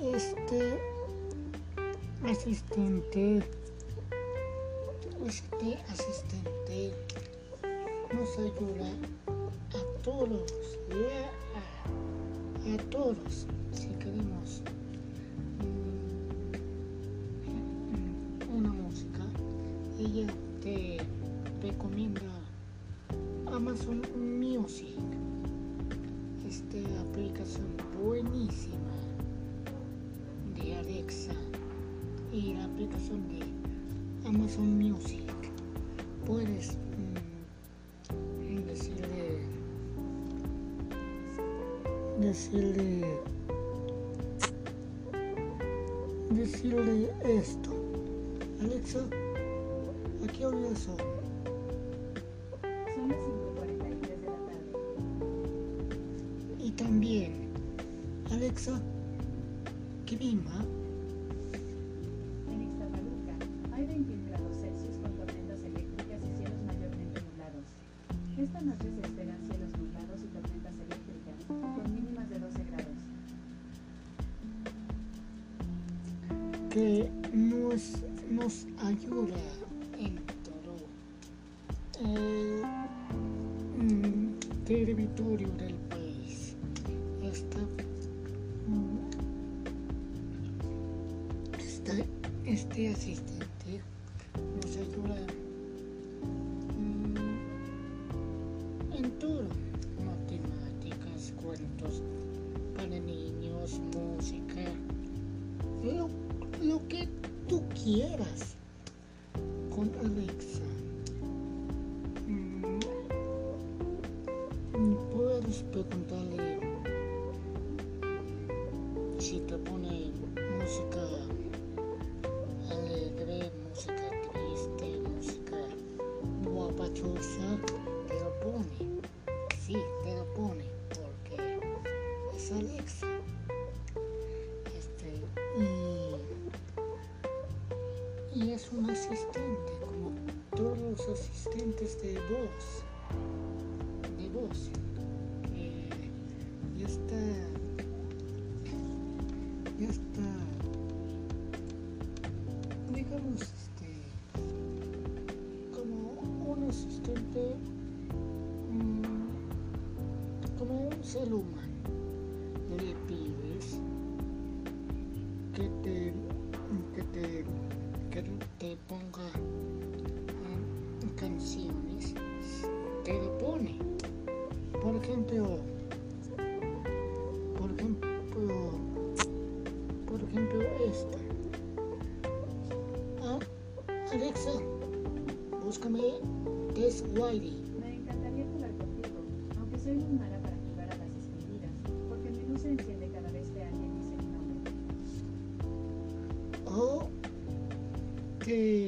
este asistente este asistente nos ayuda a todos ¿eh? a todos si queremos decirle decirle esto. Alexa, ¿a qué hora son? Son las 5.43 de la tarde. Y también, Alexa, ¿qué misma? En Ixtapaluca hay 21 grados Celsius con tormentas eléctricas y cielos mayormente nublados. Esta noche se espera que nos, nos ayuda en todo el mm, territorio del país. Está, mm, está, este asistente Yo sí te lo pone, sí te lo pone, porque es Alexa. Okay.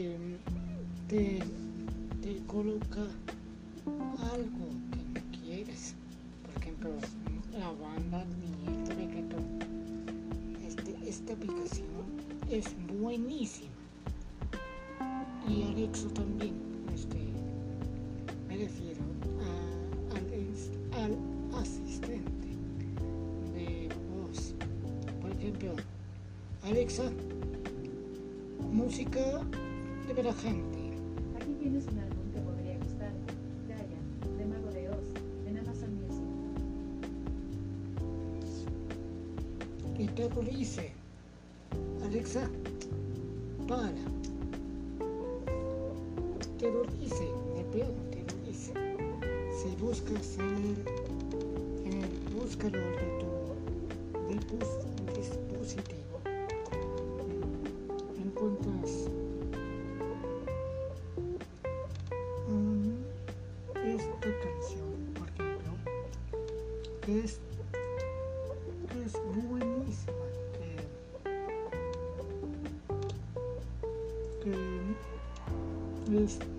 Buscador de tu dispositivo encuentras um, esta canción, por ejemplo, que es, que buenísima, que es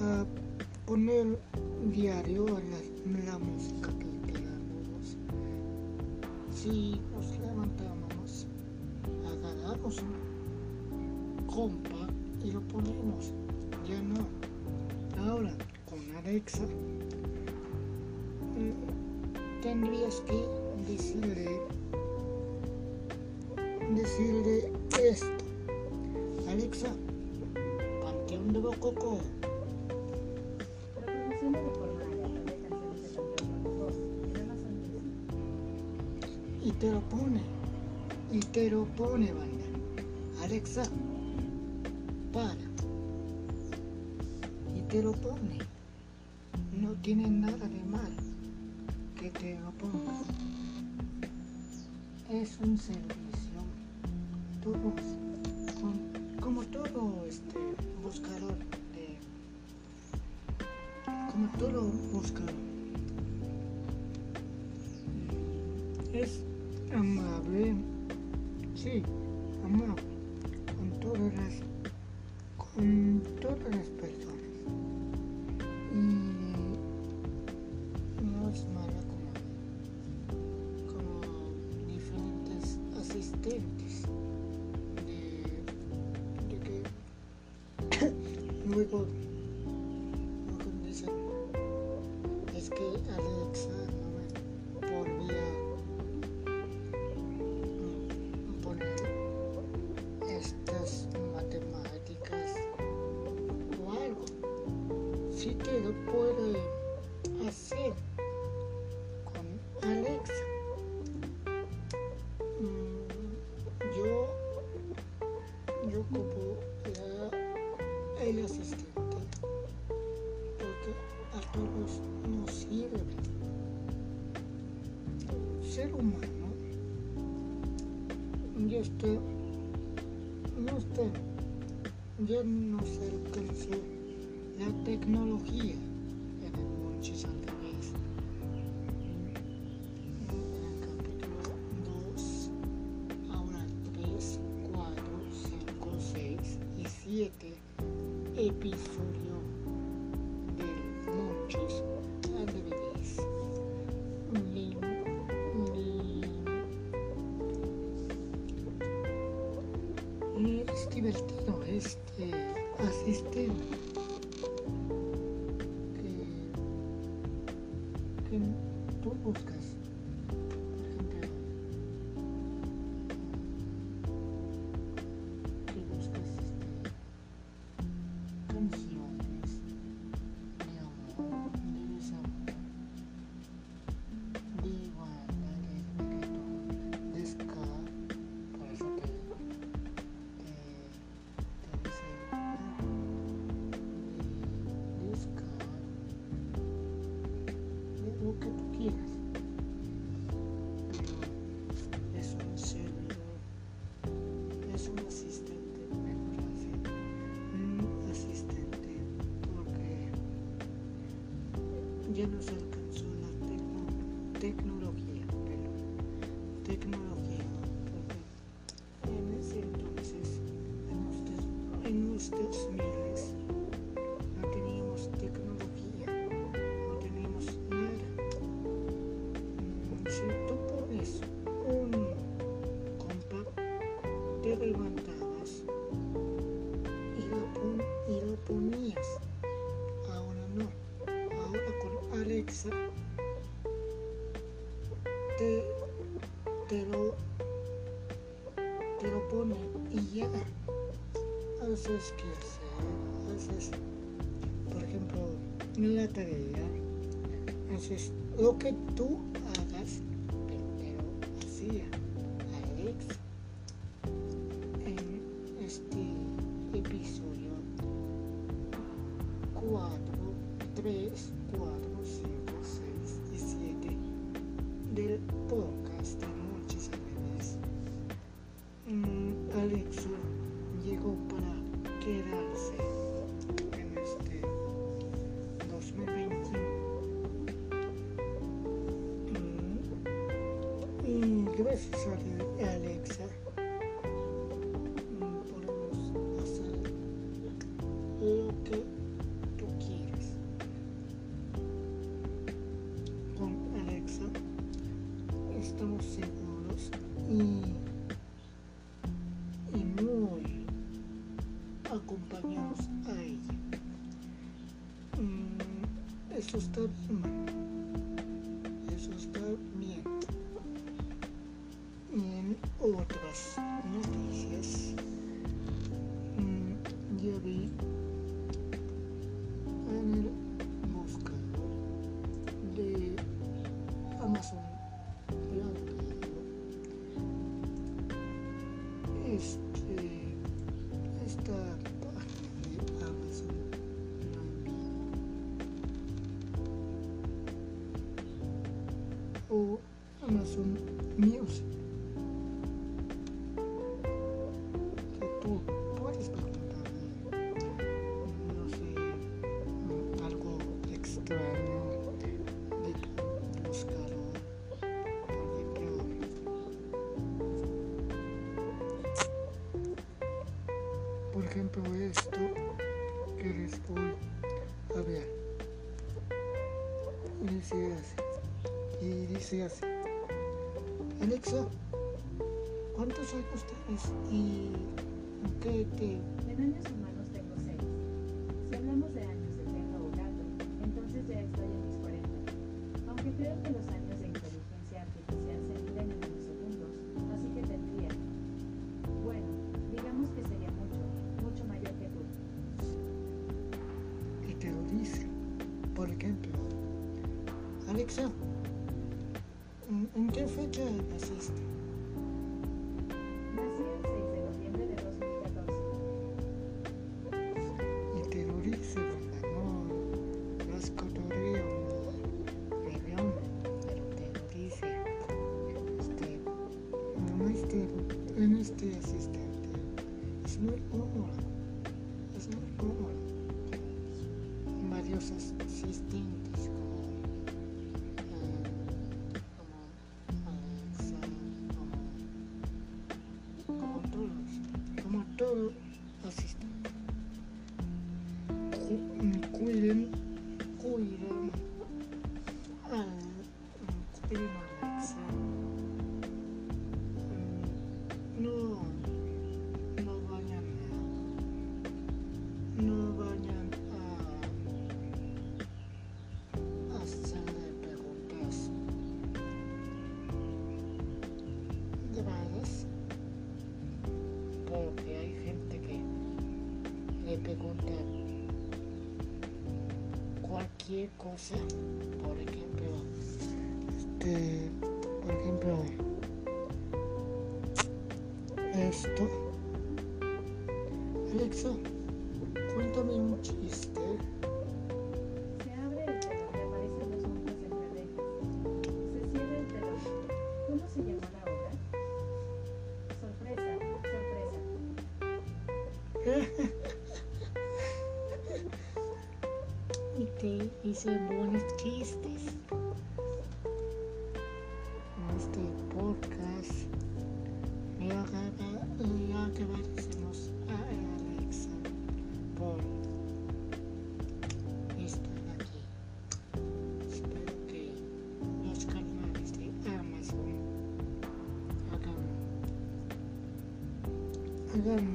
a, poner diario a la, música que queramos. Si nos levantamos, agarramos un compa y lo ponemos. Ya no. Ahora, con Alexa, te lo pone, y te lo pone, banda. Alexa, para. Y te lo pone. No tiene nada de mal que te lo ponga. Es un servicio. Como todo este buscador de. Como todo buscador. Que Alexa no me volvía mm, poner estas matemáticas o algo. Sí te lo puede ya nos alcanzó la divertido este asistente que, que tú buscas. Los, en la tarea, haces lo que tú hagas, primero hacía Alex en eh, este episodio 4, 3, 4, 5, 6 y 7 del podcast de Noches Alegres. Mm, Alexa llegó para quedarse. activists on Alexa. o Amazon Music. conexão. Não tem feito assista. cualquier cosa, por ejemplo, este, por ejemplo, esto, Alexa, cuéntame un chiste. dice bonus chistes. En este podcast me voy a acabar los a Alexa por estar aquí. Espero que los canales de Amazon hagan hagan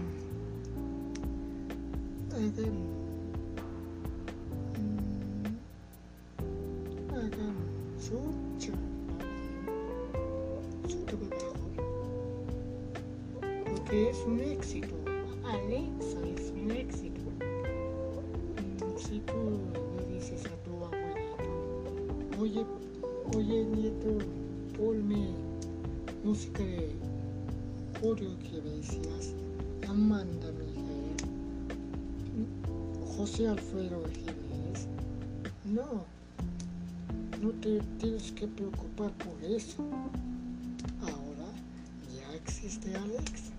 hagan es un éxito. Alexa es un éxito. Entonces tú le dices a tu abuelito, oye, oye nieto, ponme música de Julio Iglesias, Amanda Miguel, José Alfredo Jiménez. No, no te tienes que preocupar por eso. Ahora ya existe Alexa.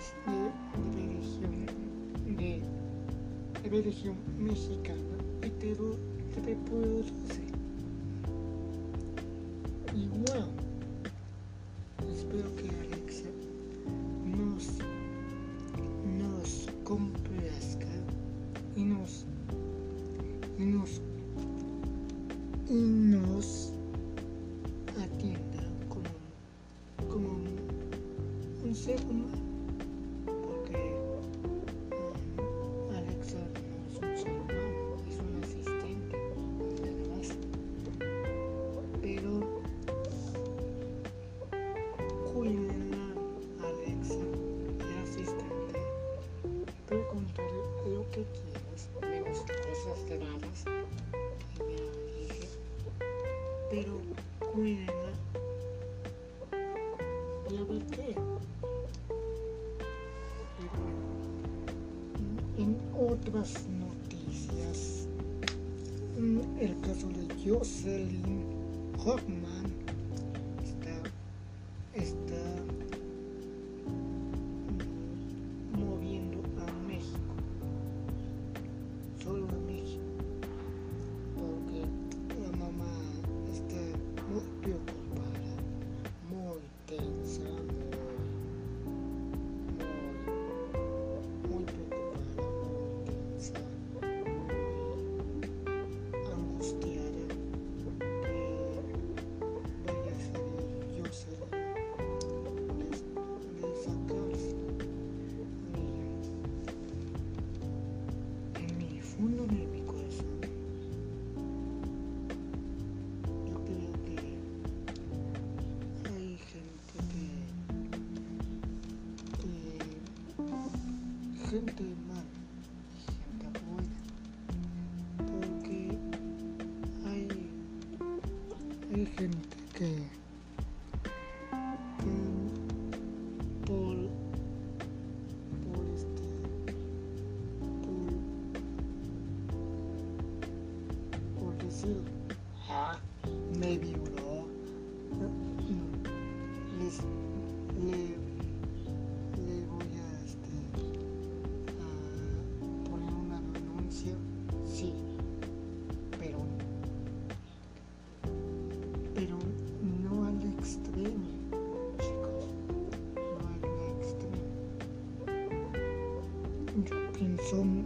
Este, de religión, de religión mexicana heteroreproduce Jocelyn Rücken. gente mal gente buena porque hay hay gente que, que por por este por por decir ah, maybe So.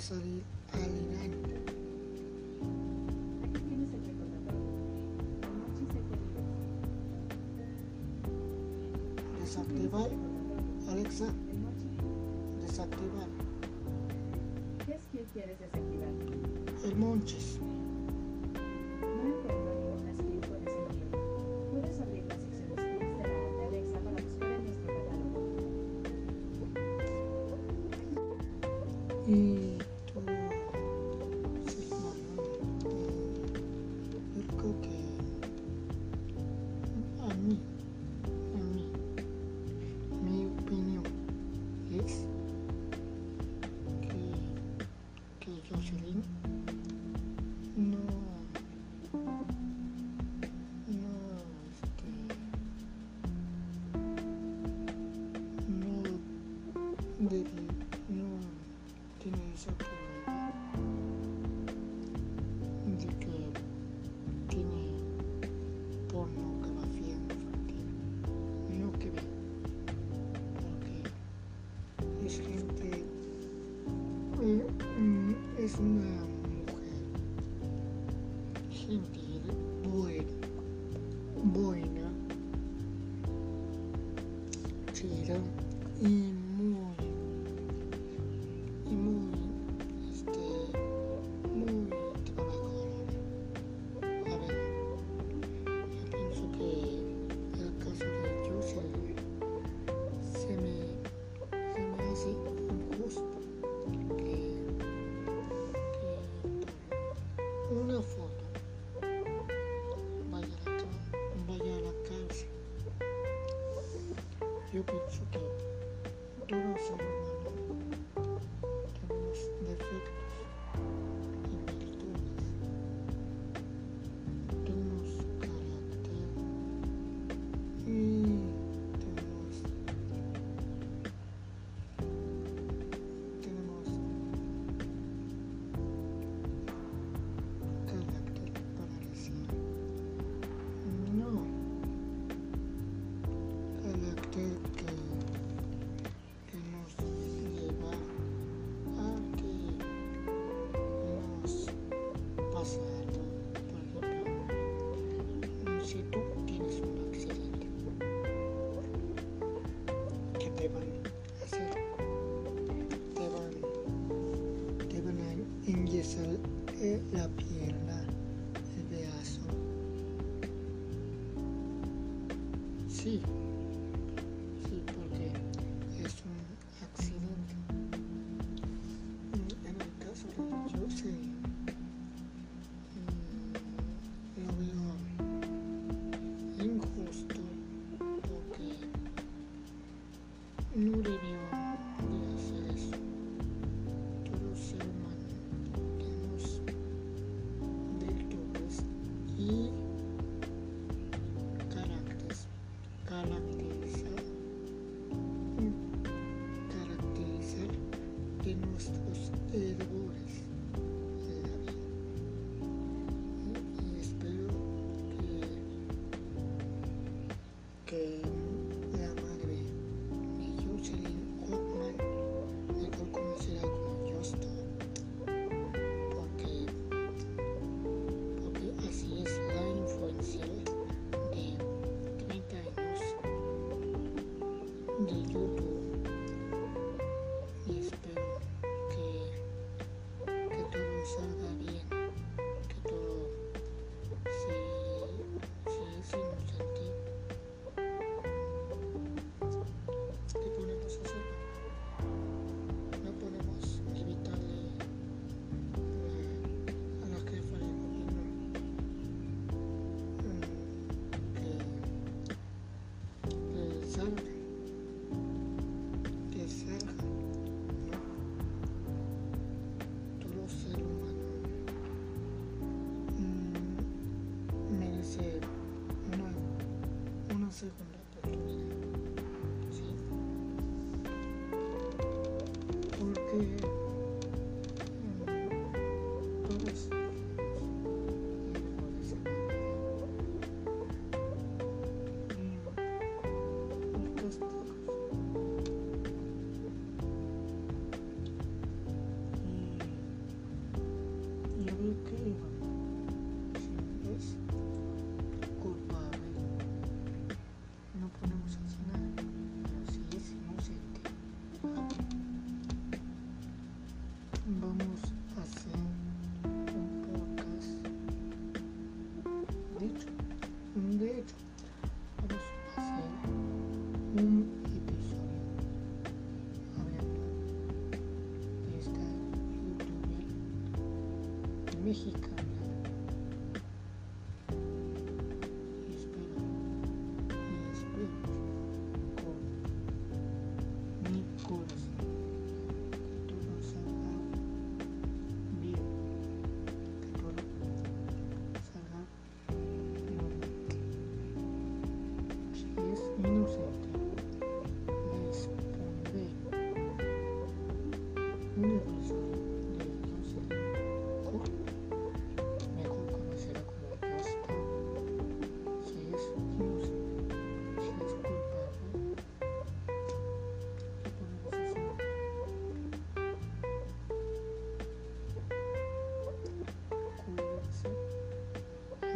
vas. Desactivar. Alexa. Desactivar. ¿Qué es que quieres desactivar? El monchis. episode Sí,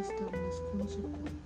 están las consecuencias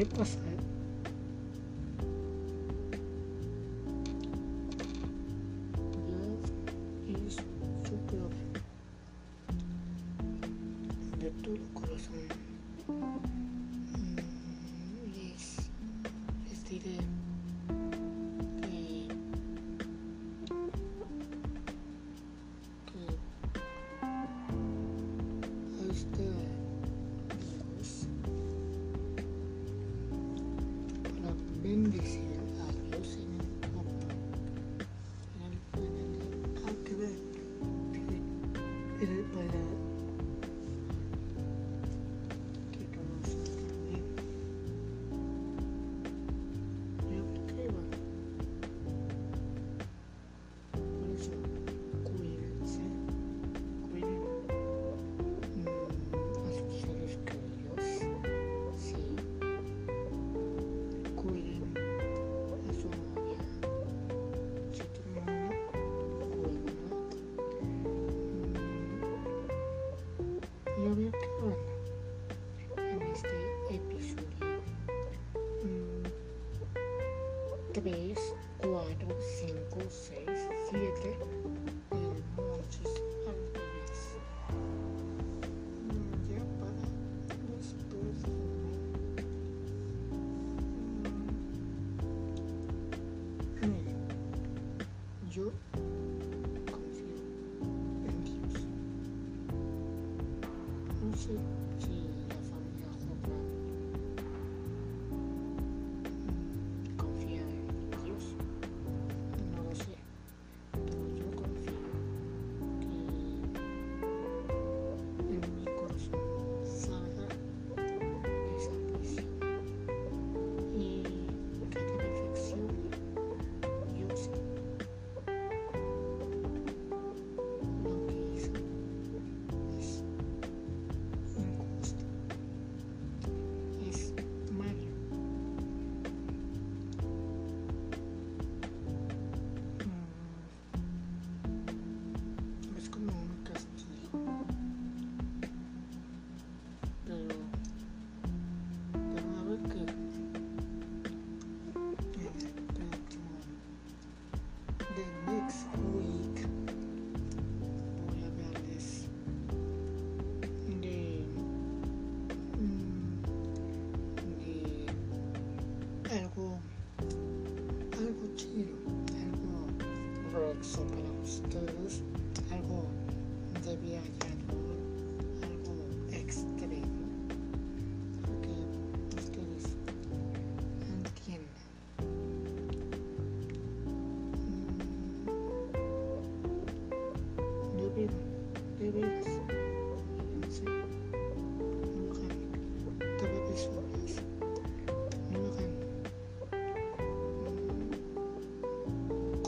ninguém consegue. Deus super. De todo o coração. no e a Peona neste episódio. Hum,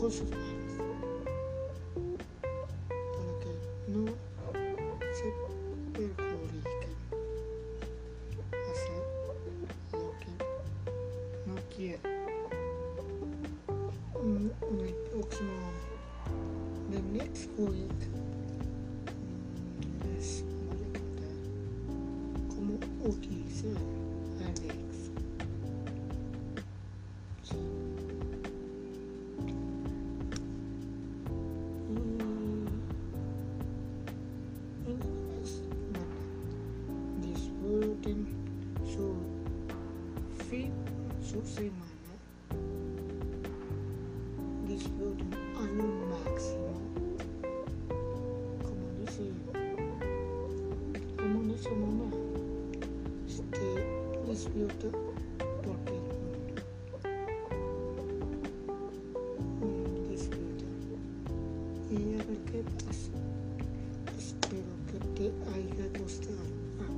recursos Pues, espero que te haya gustado. Ah,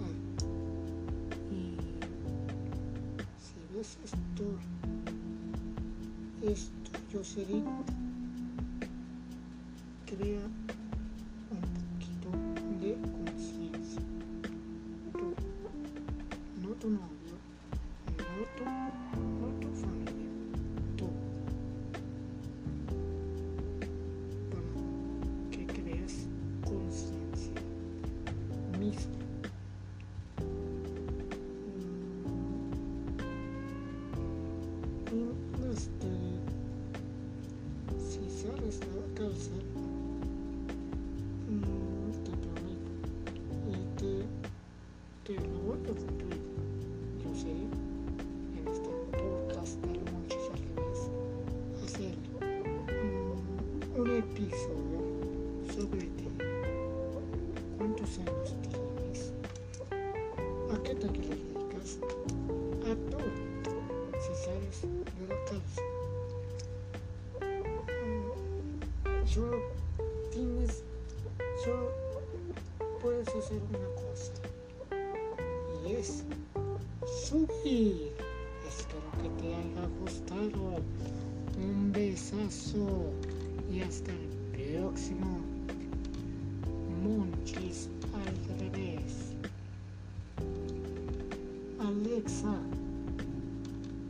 ah. Y si ves esto, esto yo seré episodio sobre ti. ¿Cuántos años tienes? ¿A qué te dedicas? A todo, si sabes de la causa. Mm, solo tienes, solo puedes hacer una cosa. Y es subir. Espero que te haya gustado. Un besazo hasta el próximo Monchis al revés. Alexa,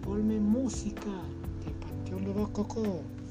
ponme música de Panteón Rococó. Reproduciendo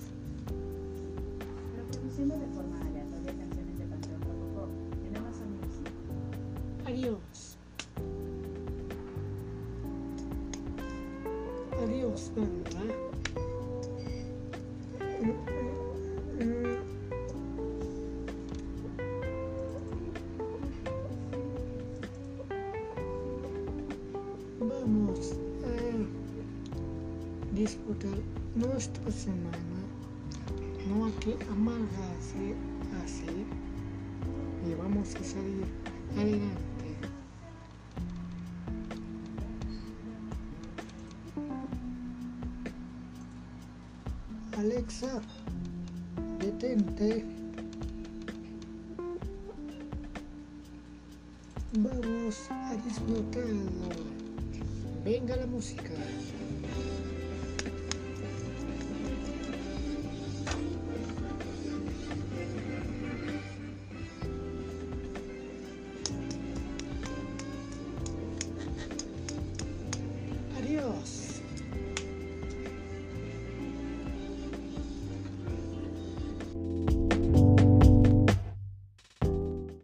a disfrutar nuestra semana. No hay que amargarse así y vamos a salir adelante.